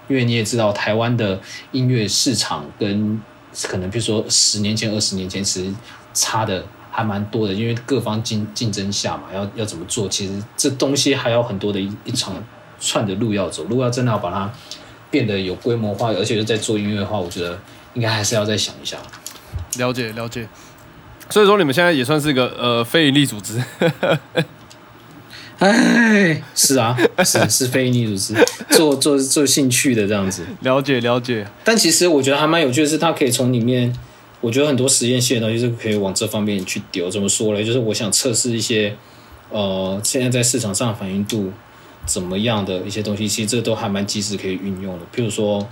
Speaker 2: 因为你也知道，台湾的音乐市场跟可能比如说十年前、二十年前，其实差的还蛮多的，因为各方竞竞争下嘛，要要怎么做，其实这东西还有很多的一一场串的路要走。如果要真的要把它变得有规模化，而且是在做音乐的话，我觉得应该还是要再想一下。
Speaker 1: 了解了解。所以说你们现在也算是一个呃非营利组织，
Speaker 2: 哎，是啊，是是非营利组织，做做做兴趣的这样子。
Speaker 1: 了解了解。
Speaker 2: 但其实我觉得还蛮有趣的是，它可以从里面，我觉得很多实验性的东西是可以往这方面去丢。怎么说嘞？就是我想测试一些，呃，现在在市场上反应度怎么样的一些东西，其实这都还蛮及时可以运用的。譬如说，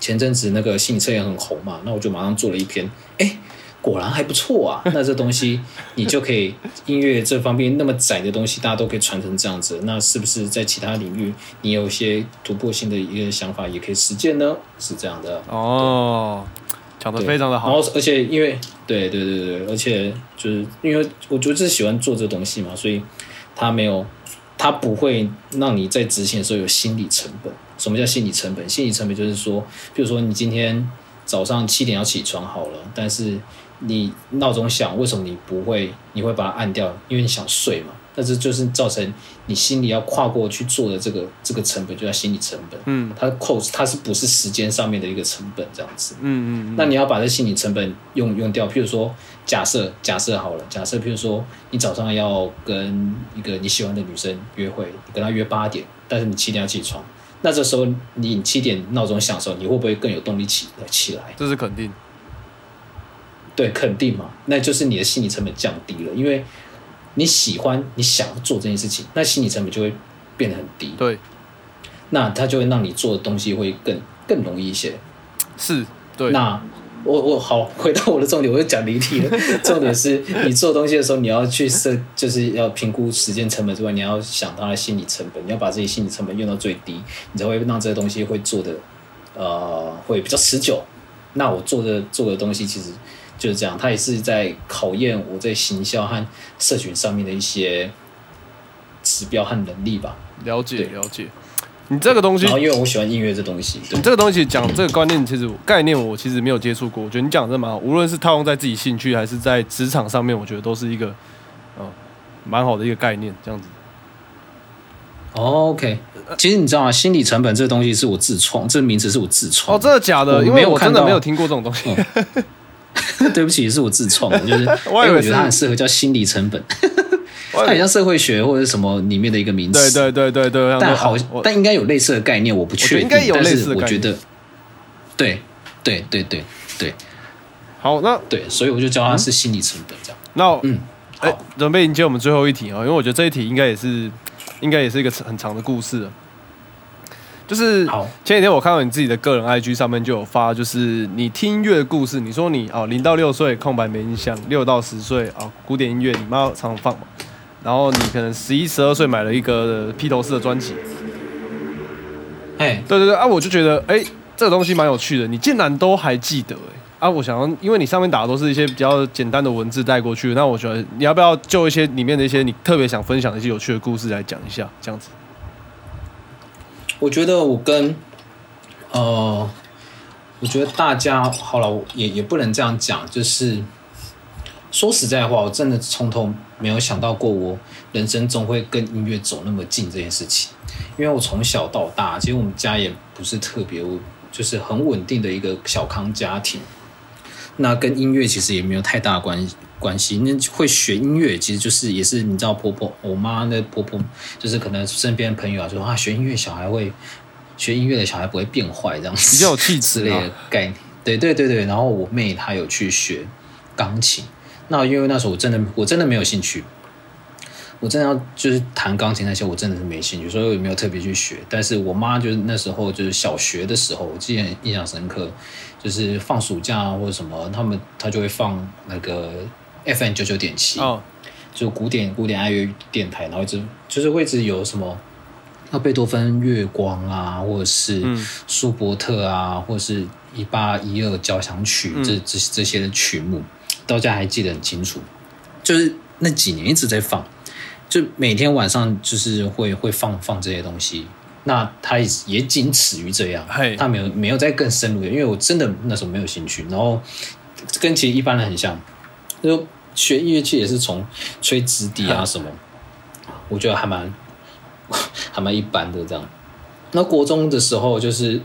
Speaker 2: 前阵子那个心理测验很红嘛，那我就马上做了一篇，哎。果然还不错啊！那这东西你就可以音乐这方面那么窄的东西，大家都可以传成这样子。那是不是在其他领域你有一些突破性的一个想法，也可以实践呢？是这样的。
Speaker 1: 哦，讲的
Speaker 2: 对
Speaker 1: 非常的好。
Speaker 2: 然后，而且因为对对对对，而且就是因为我就是喜欢做这东西嘛，所以他没有，他不会让你在执行的时候有心理成本。什么叫心理成本？心理成本就是说，比如说你今天早上七点要起床好了，但是你闹钟响，为什么你不会？你会把它按掉，因为你想睡嘛。但是就是造成你心里要跨过去做的这个这个成本，就叫心理成本。
Speaker 1: 嗯
Speaker 2: 它扣它是不是时间上面的一个成本这样子？
Speaker 1: 嗯嗯
Speaker 2: 那你要把这心理成本用用掉，譬如说，假设假设好了，假设譬如说，你早上要跟一个你喜欢的女生约会，你跟她约八点，但是你七点要起床，那这时候你七点闹钟响的时候，你会不会更有动力起起来？
Speaker 1: 这是肯定。
Speaker 2: 对，肯定嘛，那就是你的心理成本降低了，因为你喜欢你想要做这件事情，那心理成本就会变得很低，
Speaker 1: 对，
Speaker 2: 那它就会让你做的东西会更更容易一些。
Speaker 1: 是，对。
Speaker 2: 那我我好回到我的重点，我又讲离题了。重点是你做东西的时候，你要去设，就是要评估时间成本之外，你要想它的心理成本，你要把自己心理成本用到最低，你才会让这个东西会做的呃会比较持久。那我做的做的东西其实就是这样，它也是在考验我在行销和社群上面的一些指标和能力吧。
Speaker 1: 了解
Speaker 2: 对
Speaker 1: 了解。你这个东西
Speaker 2: 然后，因为我喜欢音乐这东西，对
Speaker 1: 你这个东西讲这个观念，其实概念我其实没有接触过。我觉得你讲的蛮好，无论是套用在自己兴趣还是在职场上面，我觉得都是一个呃蛮好的一个概念。这样子，
Speaker 2: 哦 OK，其实你知道吗？心理成本这个东西是我自创，这个名词是我自创
Speaker 1: 哦，真的假的？因为我真的没有听过这种东西。
Speaker 2: 对不起，是我自创的，就是
Speaker 1: 我
Speaker 2: 我觉得它很适合叫心理成本，它很像社会学或者是什么里面的一个名词。
Speaker 1: 对对对对对，
Speaker 2: 但好但应该有类似的概念，我不确定。
Speaker 1: 我觉得应该有类似的概念
Speaker 2: 但是我觉得，对对对对对
Speaker 1: 好，那
Speaker 2: 对，所以我就叫它是心理成本这样。
Speaker 1: 那
Speaker 2: 嗯
Speaker 1: 哎、
Speaker 2: 好
Speaker 1: 准备迎接我们最后一题啊、因为我觉得这一题应该也是，应该也是一个很长的故事了。就是
Speaker 2: 好
Speaker 1: 前几天我看到你自己的个人 IG 上面就有发，就是你听音乐的故事。你说你哦零到六岁空白没印象，六到十岁哦古典音乐你妈常常放嘛，然后你可能十一十二岁买了一个披头士的专辑，
Speaker 2: 哎，
Speaker 1: 对对对啊，我就觉得哎、这个东西蛮有趣的，你竟然都还记得哎、啊，我想要，因为你上面打的都是一些比较简单的文字带过去，那我觉得你要不要就一些里面的一些你特别想分享的一些有趣的故事来讲一下，这样子。
Speaker 2: 我觉得我跟呃，我觉得大家好了，也也不能这样讲，就是说实在话，我真的从头没有想到过我人生中会跟音乐走那么近这件事情，因为我从小到大，其实我们家也不是特别，就是很稳定的一个小康家庭。那跟音乐其实也没有太大关关系。那会学音乐，其实就是也是你知道，婆婆我妈那婆婆，就是可能身边的朋友啊，就说啊，学音乐小孩会学音乐的小孩不会变坏这样子，
Speaker 1: 比较有气质啊
Speaker 2: 之类的概念。对对对对，然后我妹她有去学钢琴，那因为那时候我真的我真的没有兴趣。我真的要就是弹钢琴那些，我真的是没兴趣，所以我也没有特别去学。但是我妈就是那时候就是小学的时候，我记得很印象深刻，就是放暑假啊或者什么，他们他就会放那个 FM 九九点七，
Speaker 1: 哦，
Speaker 2: 就古典古典爱乐电台，然后一直就是会一直有什么，那贝多芬月光啊，或者是
Speaker 1: 嗯
Speaker 2: 舒伯特啊，或者是一八一二交响曲、
Speaker 1: 嗯
Speaker 2: 这这这些的曲目，到现在还记得很清楚。就是那几年一直在放，就每天晚上就是会会放放这些东西。那他也也仅此于这样，他没有没有再更深入的，因为我真的那时候没有兴趣，然后跟其实一般人很像，就学乐器也是从吹直笛啊什么，我觉得还蛮还蛮一般的这样。那国中的时候，就是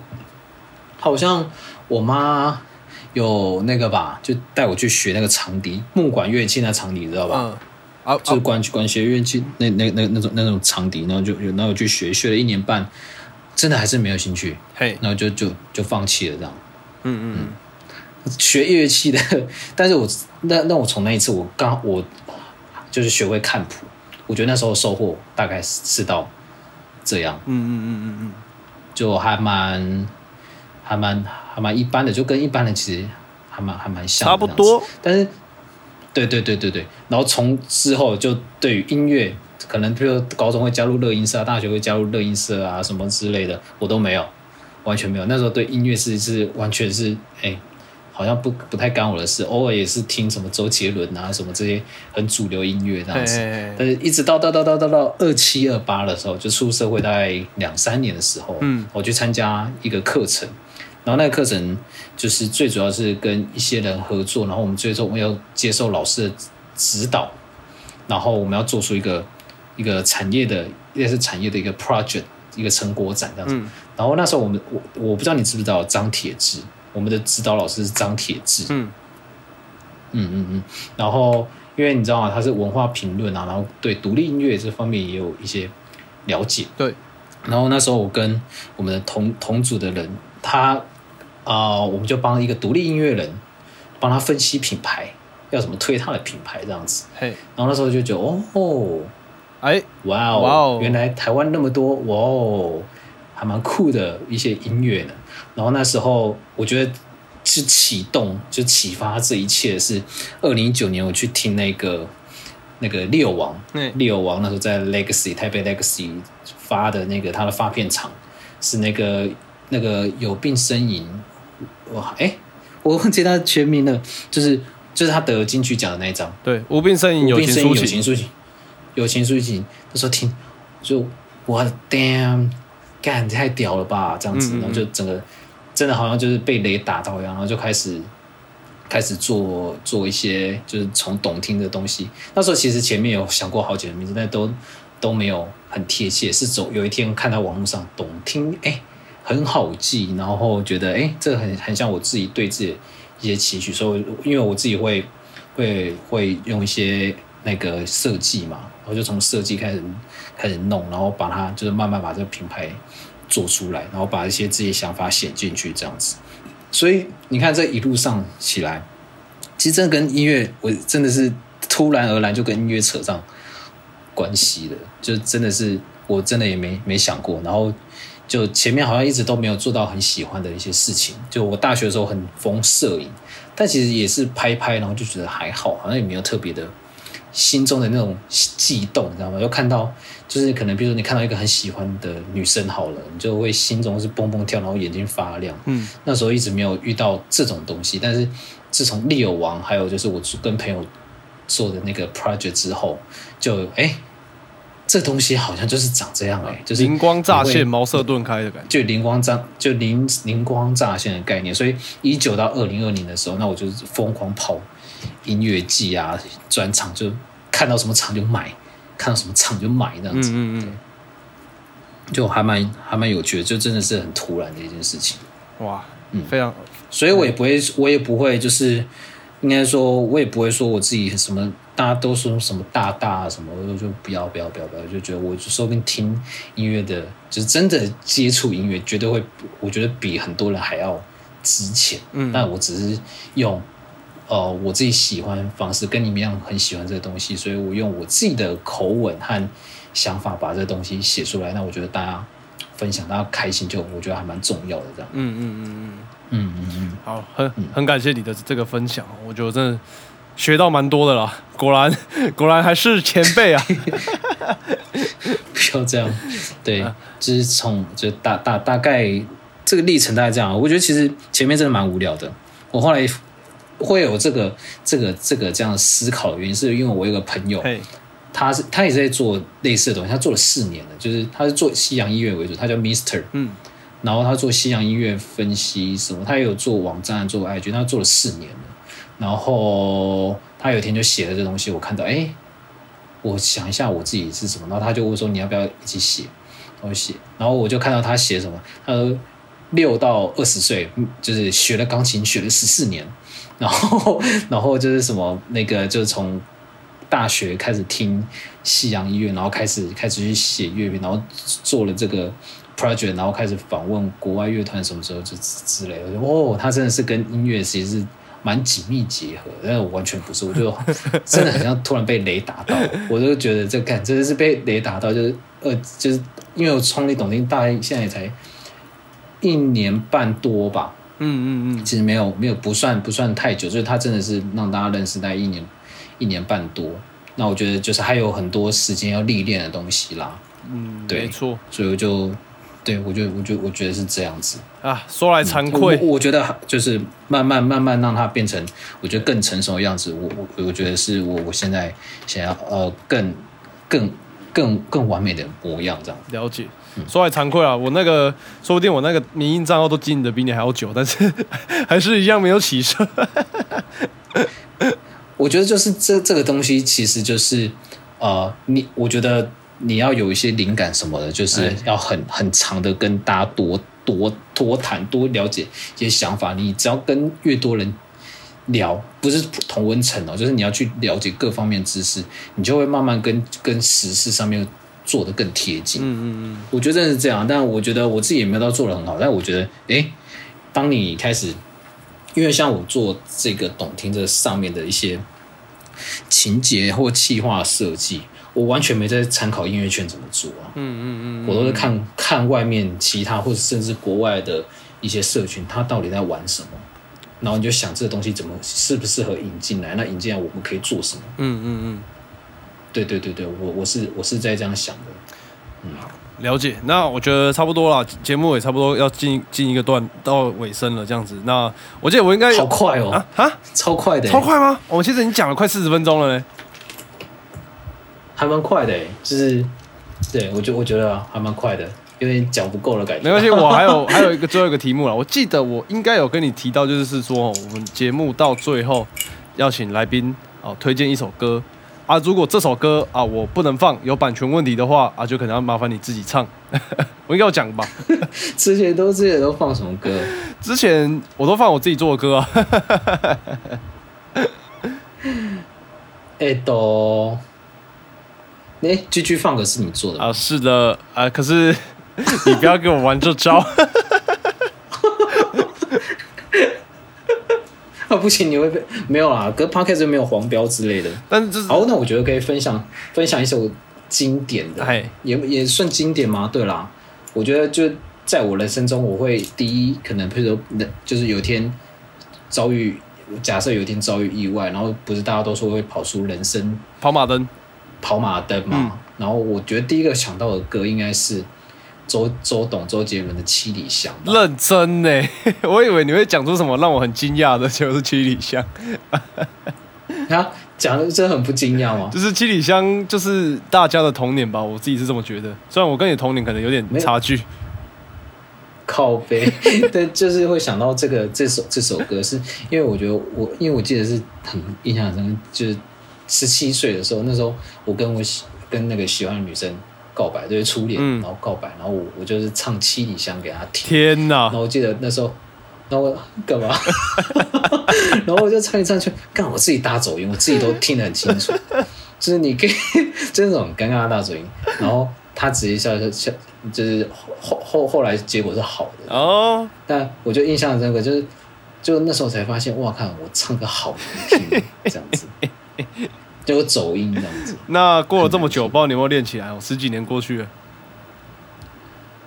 Speaker 2: 好像我妈有那个吧，就带我去学那个长笛，木管乐器那长笛，知道吧？
Speaker 1: 嗯，
Speaker 2: 就是管管弦乐器那那那那种那种长笛，然后就有然后我去学，学了一年半，真的还是没有兴趣，
Speaker 1: 嘿，
Speaker 2: 然后就就就放弃了这样。
Speaker 1: 嗯嗯
Speaker 2: 学乐器的，但是我那那我从那一次我刚我就是学会看谱，我觉得那时候收获大概是是到这样，
Speaker 1: 嗯嗯嗯嗯嗯
Speaker 2: 就还蛮还蛮还蛮一般的，就跟一般人其实还蛮还蛮
Speaker 1: 嗯，
Speaker 2: 像的
Speaker 1: 差不多。
Speaker 2: 但是，对对对对对，然后从之后就对于音乐，可能比如高中会加入乐音社啊，大学会加入乐音社啊，什么之类的，我都没有，完全没有。那时候对音乐是是完全是哎，好像不不太干我的事，偶尔也是听什么周杰伦啊，什么这些很主流音乐这样子。但是一直到到到到到到二七二八的时候，就出社会大概两三年的时候，
Speaker 1: 嗯，
Speaker 2: 我去参加一个课程，然后那个课程就是最主要是跟一些人合作，然后我们最终要接受老师的指导，然后我们要做出一个一个产业的，也是产业的一个 project，一个成果展这样子。
Speaker 1: 嗯
Speaker 2: 然后那时候我们我我不知道你知不知道张铁志，我们的指导老师是张铁志，
Speaker 1: 嗯
Speaker 2: 嗯嗯嗯，然后因为你知道吗，他是文化评论啊，然后对独立音乐这方面也有一些了解。
Speaker 1: 对，
Speaker 2: 然后那时候我跟我们的同同组的人，他啊、我们就帮一个独立音乐人帮他分析品牌，要怎么推他的品牌这样子。
Speaker 1: 嘿，
Speaker 2: 然后那时候就觉得哦，
Speaker 1: 哎，
Speaker 2: 哇哦，
Speaker 1: 哇哦
Speaker 2: 原来台湾那么多哇哦，还蛮酷的一些音乐呢。然后那时候我觉得是启动，就启发这一切是二零一九年我去听那个那个六王，
Speaker 1: 嗯
Speaker 2: 六王那时候在 Legacy 台北 Legacy 发的那个他的发片场是那个那个有病呻吟，哇哎，我忘记他全名了，就是就是他得金曲奖的那一张。
Speaker 1: 对，无病呻吟，有情抒情，
Speaker 2: 情抒情，有情抒情。那时候听，就我的 damn，干太屌了吧，这样子，
Speaker 1: 嗯嗯嗯
Speaker 2: 然后就整个真的好像就是被雷打到一样，然后就开始开始做做一些就是从懂听的东西。那时候其实前面有想过好几个名字，但都都没有很贴切。是走有一天看到网络上懂听，哎、很好记，然后觉得哎、这很很像我自己对自己的一些期许，所以因为我自己会会会用一些那个设计嘛，然后就从设计开始开始弄，然后把它就是慢慢把这个品牌做出来，然后把一些自己想法写进去这样子。所以你看这一路上起来，其实真的跟音乐，我真的是突然而然就跟音乐扯上关系了，就真的是我真的也没没想过，然后就前面好像一直都没有做到很喜欢的一些事情。就我大学的时候很疯摄影，但其实也是拍拍，然后就觉得还好，好像也没有特别的心中的那种悸动，你知道吗？又看到就是可能比如说你看到一个很喜欢的女生好了，你就会心中是蹦蹦跳，然后眼睛发亮。
Speaker 1: 嗯，
Speaker 2: 那时候一直没有遇到这种东西，但是自从利友王还有就是我跟朋友做的那个 project 之后，就哎、这东西好像就是长这样哎、就是
Speaker 1: 灵光乍现、茅塞顿开的感觉。
Speaker 2: 就灵光乍就灵灵光乍现的概念，所以一九到二零二零的时候，那我就是疯狂跑音乐季啊、专场，就看到什么场就买，看到什么场就买那样子，
Speaker 1: 嗯嗯嗯，
Speaker 2: 就还蛮还蛮有趣的，就真的是很突然的一件事情。
Speaker 1: 哇，
Speaker 2: 嗯
Speaker 1: 非常
Speaker 2: 所以我也不会，我也不会，就是应该说，我也不会说我自己什么，大家都说什么大大啊什么，我就不要不要不要不要，就觉得我就说不定听音乐的，就是真的接触音乐，绝对会，我觉得比很多人还要值钱。
Speaker 1: 嗯
Speaker 2: 但我只是用呃我自己喜欢的方式，跟你们一样很喜欢这个东西，所以我用我自己的口吻和想法把这个东西写出来。那我觉得大家分享，大家开心就我觉得还蛮重要的，这样。
Speaker 1: 嗯嗯嗯嗯。
Speaker 2: 嗯嗯嗯。
Speaker 1: 好，很很感谢你的这个分享，我觉得真的学到蛮多的啦。果然 果然还是前辈啊。
Speaker 2: 不要这样，对，就是从就大大大概这个历程大概这样。我觉得其实前面真的蛮无聊的。我后来会有这个这个这个这样思考的原因，是因为我有个朋友，
Speaker 1: 嘿，
Speaker 2: 他是他也是在做类似的东西，他做了四年了，就是他是做西洋音乐为主，他叫 Mister，
Speaker 1: 嗯
Speaker 2: 然后他做西洋音乐分析什么，他也有做网站、做 IG，他做了四年了。然后他有一天就写了这东西，我看到，哎，我想一下我自己是什么，然后他就问说你要不要一起写，然后写，然后我就看到他写什么，他说六到二十岁，就是学了钢琴学了十四年，然后然后就是什么那个就是从大学开始听西洋音乐，然后开始开始去写乐评，然后做了这个 project，然后开始访问国外乐团什么时候就之之类的。哦，他真的是跟音乐其实是蛮紧密结合，但是我完全不是，我就 真的很像突然被雷打到，我就觉得这干真的是被雷打到，就是呃，就是因为我创立董听大概现在也才一年半多吧，
Speaker 1: 嗯嗯嗯，
Speaker 2: 其实没有没有不算不算太久，就是他真的是让大家认识大概一年一年半多。那我觉得就是还有很多时间要历练的东西啦，
Speaker 1: 嗯，
Speaker 2: 对
Speaker 1: 没错
Speaker 2: 所以我就对我觉得我觉得我觉得是这样子。
Speaker 1: 啊。说来惭
Speaker 2: 我
Speaker 1: 愧，
Speaker 2: 我觉得就是慢慢慢慢让它变成我觉得更成熟的样子。我我我觉得是我我现在想要呃更更更更完美的模样这样。
Speaker 1: 了解。说来惭愧啊，我那个说不定我那个民营账号都经营的比你还要久，但是 还是一样没有起色。
Speaker 2: 我觉得就是这这个东西，其实就是呃，你我觉得你要有一些灵感什么的，就是
Speaker 1: 哎
Speaker 2: 要很很长的跟大家多多多谈多了解一些想法。你只要跟越多人聊，不是同温层哦，就是你要去了解各方面知识，你就会慢慢跟跟时事上面做的更贴近。
Speaker 1: 嗯嗯嗯，
Speaker 2: 我觉得是这样，但我觉得我自己也没有到做的很好，但我觉得，诶，当你开始，因为像我做这个懂听这上面的一些情节或企划设计，我完全没在参考音乐圈怎么做啊，
Speaker 1: 嗯嗯嗯，
Speaker 2: 我都是看看外面其他或者甚至国外的一些社群，他到底在玩什么，然后你就想这个东西怎么适不适合引进来，那引进来我们可以做什么？
Speaker 1: 嗯嗯嗯，
Speaker 2: 对对对对，我我是我是在这样想的。
Speaker 1: 嗯了解。那我觉得差不多了，节目也差不多要进进一个段到尾声了，这样子。那我记得我应该
Speaker 2: 好快哦，
Speaker 1: 啊啊，
Speaker 2: 超快的欸，
Speaker 1: 超快吗？我们其实已经讲了快四十分钟了呢。
Speaker 2: 还蛮快的欸，就是对我觉我觉得啊还蛮快的，有点讲不够的感觉。
Speaker 1: 没关系，我还有还有一个最后一个题目了。我记得我应该有跟你提到，就是说哦我们节目到最后要请来宾哦推荐一首歌啊。如果这首歌啊我不能放，有版权问题的话啊，就可能要麻烦你自己唱。我应该有讲吧？
Speaker 2: 之前都之前都放什么歌？
Speaker 1: 之前我都放我自己做的歌啊。
Speaker 2: 哎都，哎，G G 放的是你做的？
Speaker 1: 啊，是的啊，可是你不要给我玩这招。
Speaker 2: 啊，不行，你会被没有啦，跟 podcast 没有黄标之类的。
Speaker 1: 但是就是
Speaker 2: 好，那我觉得可以分享分享一首经典的
Speaker 1: 哎，
Speaker 2: 也也算经典吗？对啦，我觉得就在我人生中，我会第一可能，譬如说，就是有一天遭遇，假设有一天遭遇意外，然后不是大家都说会跑出人生
Speaker 1: 跑马灯，
Speaker 2: 跑马灯嘛，
Speaker 1: 嗯
Speaker 2: 然后我觉得第一个想到的歌应该是周周董周杰伦的《七里香》吧。
Speaker 1: 认真呢，我以为你会讲出什么让我很惊讶的，结果是七里香。
Speaker 2: 啊，讲的真的很不惊讶吗？
Speaker 1: 就是七里香，就是大家的童年吧，我自己是这么觉得。虽然我跟你童年可能有点差距，
Speaker 2: 靠背，但，就是会想到这个这首这首歌，是因为我觉得我，因为我记得是很印象很深，就是十七岁的时候，那时候我跟我喜跟那个喜欢的女生告白，就是初恋，
Speaker 1: 嗯。
Speaker 2: 然后告白，然后我我就是唱《七里香》给她听，
Speaker 1: 天哪。
Speaker 2: 然！后我记得那时候，然后我干嘛？然后我就唱一唱去，干我自己大走音，我自己都听得很清楚，就是你可以 就是那种尴尬的大走音，然后他直接笑笑笑，就是后后后来结果是好的，
Speaker 1: 哦，
Speaker 2: 但我就印象很深刻，就是就那时候才发现，哇，看我唱歌好难听，这样子，就有走音这样子。
Speaker 1: 那过了这么久，不知道你有没有练起来哦？十几年过去了，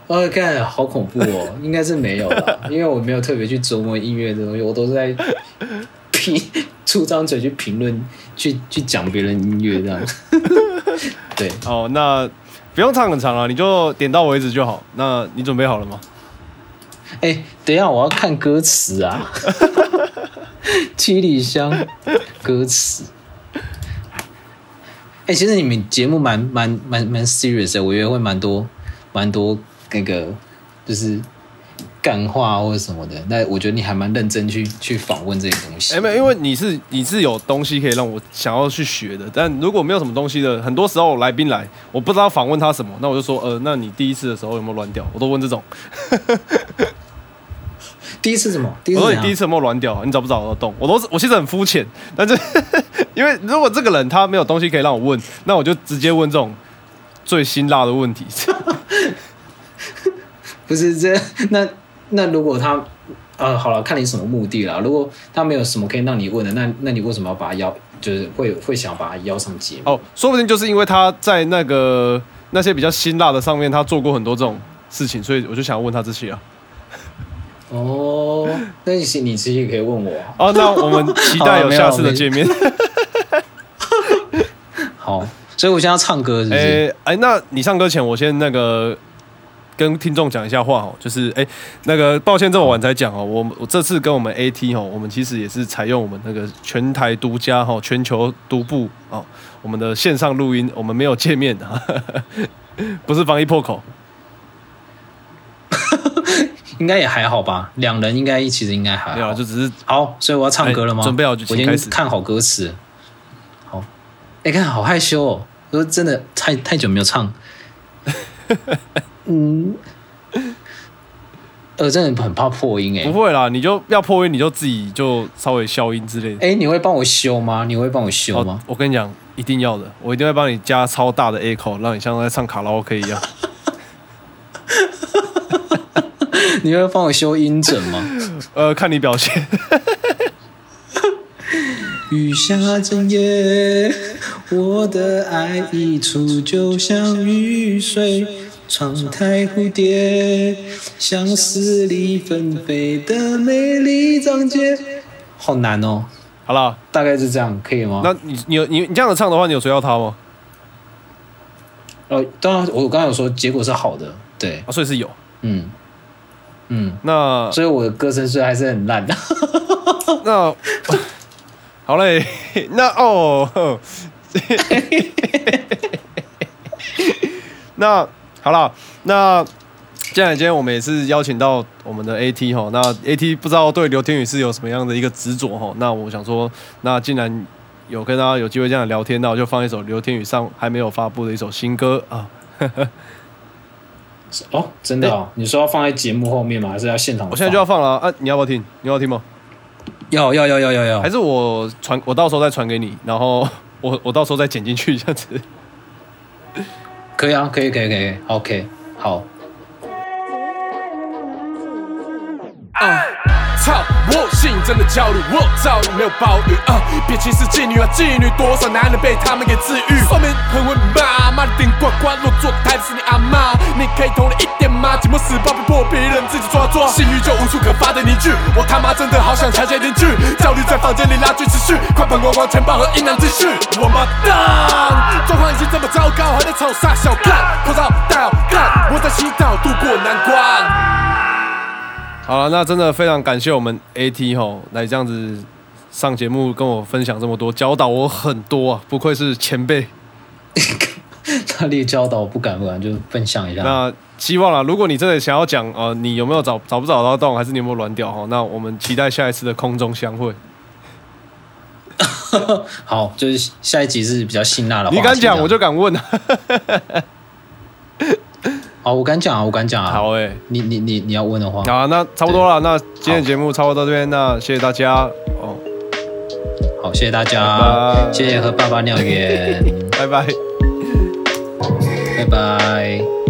Speaker 2: 哦，看好恐怖哦，应该是没有啦，因为我没有特别去琢磨音乐这东西，我都是在评 出张嘴去评论，去去讲别人音乐这样。对，
Speaker 1: 哦，那不用唱很长了，你就点到为止就好。那你准备好了吗？
Speaker 2: 哎、等一下我要看歌词啊，七里香歌词。哎、其实你们节目蛮蛮蛮蛮 serious 的，我以为会蛮多蛮多那个就是干话或者什么的。那我觉得你还蛮认真去去访问这些东西。
Speaker 1: 哎、没有，因为你是你是有东西可以让我想要去学的，但如果没有什么东西的，很多时候来宾来，我不知道访问他什么，那我就说，呃，那你第一次的时候有没有乱掉？我都问这种。
Speaker 2: 第一次什么？第一
Speaker 1: 我说你第一次有没有软屌？你找不找得动？我都是我其实很肤浅，但是 因为如果这个人他没有东西可以让我问，那我就直接问这种最辛辣的问题。
Speaker 2: 不是这那那如果他呃好了，看你什么目的啦。如果他没有什么可以让你问的，那那你为什么要把他邀？就是会会想把他邀上节目？
Speaker 1: 哦，说不定就是因为他在那个那些比较辛辣的上面，他做过很多这种事情，所以我就想要问他这些啊。
Speaker 2: 哦，那你你其实也可以问我啊。
Speaker 1: 哦，那我们期待有下次的见面。
Speaker 2: 好，所以我现在要唱歌是不是？
Speaker 1: 哎哎，那你唱歌前，我先那个跟听众讲一下话哦，就是哎，那个抱歉这么晚才讲哦，我我这次跟我们 AT 哦，我们其实也是采用我们那个全台独家哈，全球独步哦，我们的线上录音，我们没有见面的，不是防疫破口。
Speaker 2: 应该也还好吧，两人应该其实应该还好。
Speaker 1: 就只是
Speaker 2: 好，所以我要唱歌了吗？
Speaker 1: 哎准备好就
Speaker 2: 我已
Speaker 1: 请开始
Speaker 2: 看好歌词了。好，哎、看好害羞哦，我说真的太太久没有唱。嗯，呃，真的很怕破音哎、
Speaker 1: 不会啦，你就要破音，你就自己就稍微消音之类的。
Speaker 2: 哎、你会帮我修吗？你会帮我修
Speaker 1: 哦
Speaker 2: 吗？，
Speaker 1: 我跟你讲，一定要的，我一定会帮你加超大的口，让你像在唱卡拉 OK 一样。
Speaker 2: 你会帮我修音准吗？
Speaker 1: 呃，看你表现。
Speaker 2: 雨下整夜，我的爱溢出，就像雨水，窗台蝴蝶，像丝里纷飞的美丽章节。好难哦，
Speaker 1: 好了，
Speaker 2: 大概是这样，可以吗？
Speaker 1: 那你你有你你这样子唱的话，你有追到他吗？
Speaker 2: 呃，当然，我刚刚有说结果是好的，对，
Speaker 1: 啊，所以是有。
Speaker 2: 嗯嗯，
Speaker 1: 那
Speaker 2: 所以我的歌声虽然还是很烂。的，
Speaker 1: 那好嘞，那哦，那好了，那既然今天我们也是邀请到我们的 AT 哈，那 AT 不知道对刘天宇是有什么样的一个执着哈，那我想说，那既然有跟大家有机会这样聊天，那我就放一首刘天宇上还没有发布的一首新歌啊。
Speaker 2: 哦，真的哦，你说要放在节目后面吗？还是要现场？
Speaker 1: 我现在就要放了啊！你要不要听？你要听吗？
Speaker 2: 要要要要要要
Speaker 1: 还，是我传，我到时候再传给你，然后 我我到时候再剪进去这样子。
Speaker 2: 可以啊，可以可以可以，OK，好。
Speaker 4: 操，我性真的焦虑，我早已没有暴雨啊！别歧视妓女啊，妓女多少男人被他们给治愈。上面很会骂，骂的顶呱呱，落座的台是你阿妈，你可以痛了一点吗？寂寞死抱被迫别人自己抓抓，性欲就无处可发的凝聚。我他妈真的好想强奸邻居，焦虑在房间里拉锯持续，快喷光光钱包和阴囊继续。我妈蛋，状况已经这么糟糕，还在吵啥小好
Speaker 1: 了，那真的非常感谢我们 AT 吼来这样子上节目跟我分享这么多，教导我很多啊，不愧是前辈。
Speaker 2: 他列教导不敢不敢，就分享一下。
Speaker 1: 那希望啦，如果你真的想要讲呃，你有没有找找不找到洞，还是你有没有软掉哈？那我们期待下一次的空中相会。
Speaker 2: 好，就是下一集是比较辛辣的。
Speaker 1: 你敢讲，我就敢问啊。
Speaker 2: 好，我敢讲啊，我敢讲啊。
Speaker 1: 好诶、
Speaker 2: 你你你你要问的话，
Speaker 1: 好啊，那差不多了。那今天的节目差不多到这边，那谢谢大家哦，
Speaker 2: 好，谢谢大家
Speaker 1: 拜，
Speaker 2: 谢谢和爸爸尿远，
Speaker 1: 拜拜。
Speaker 2: 拜拜。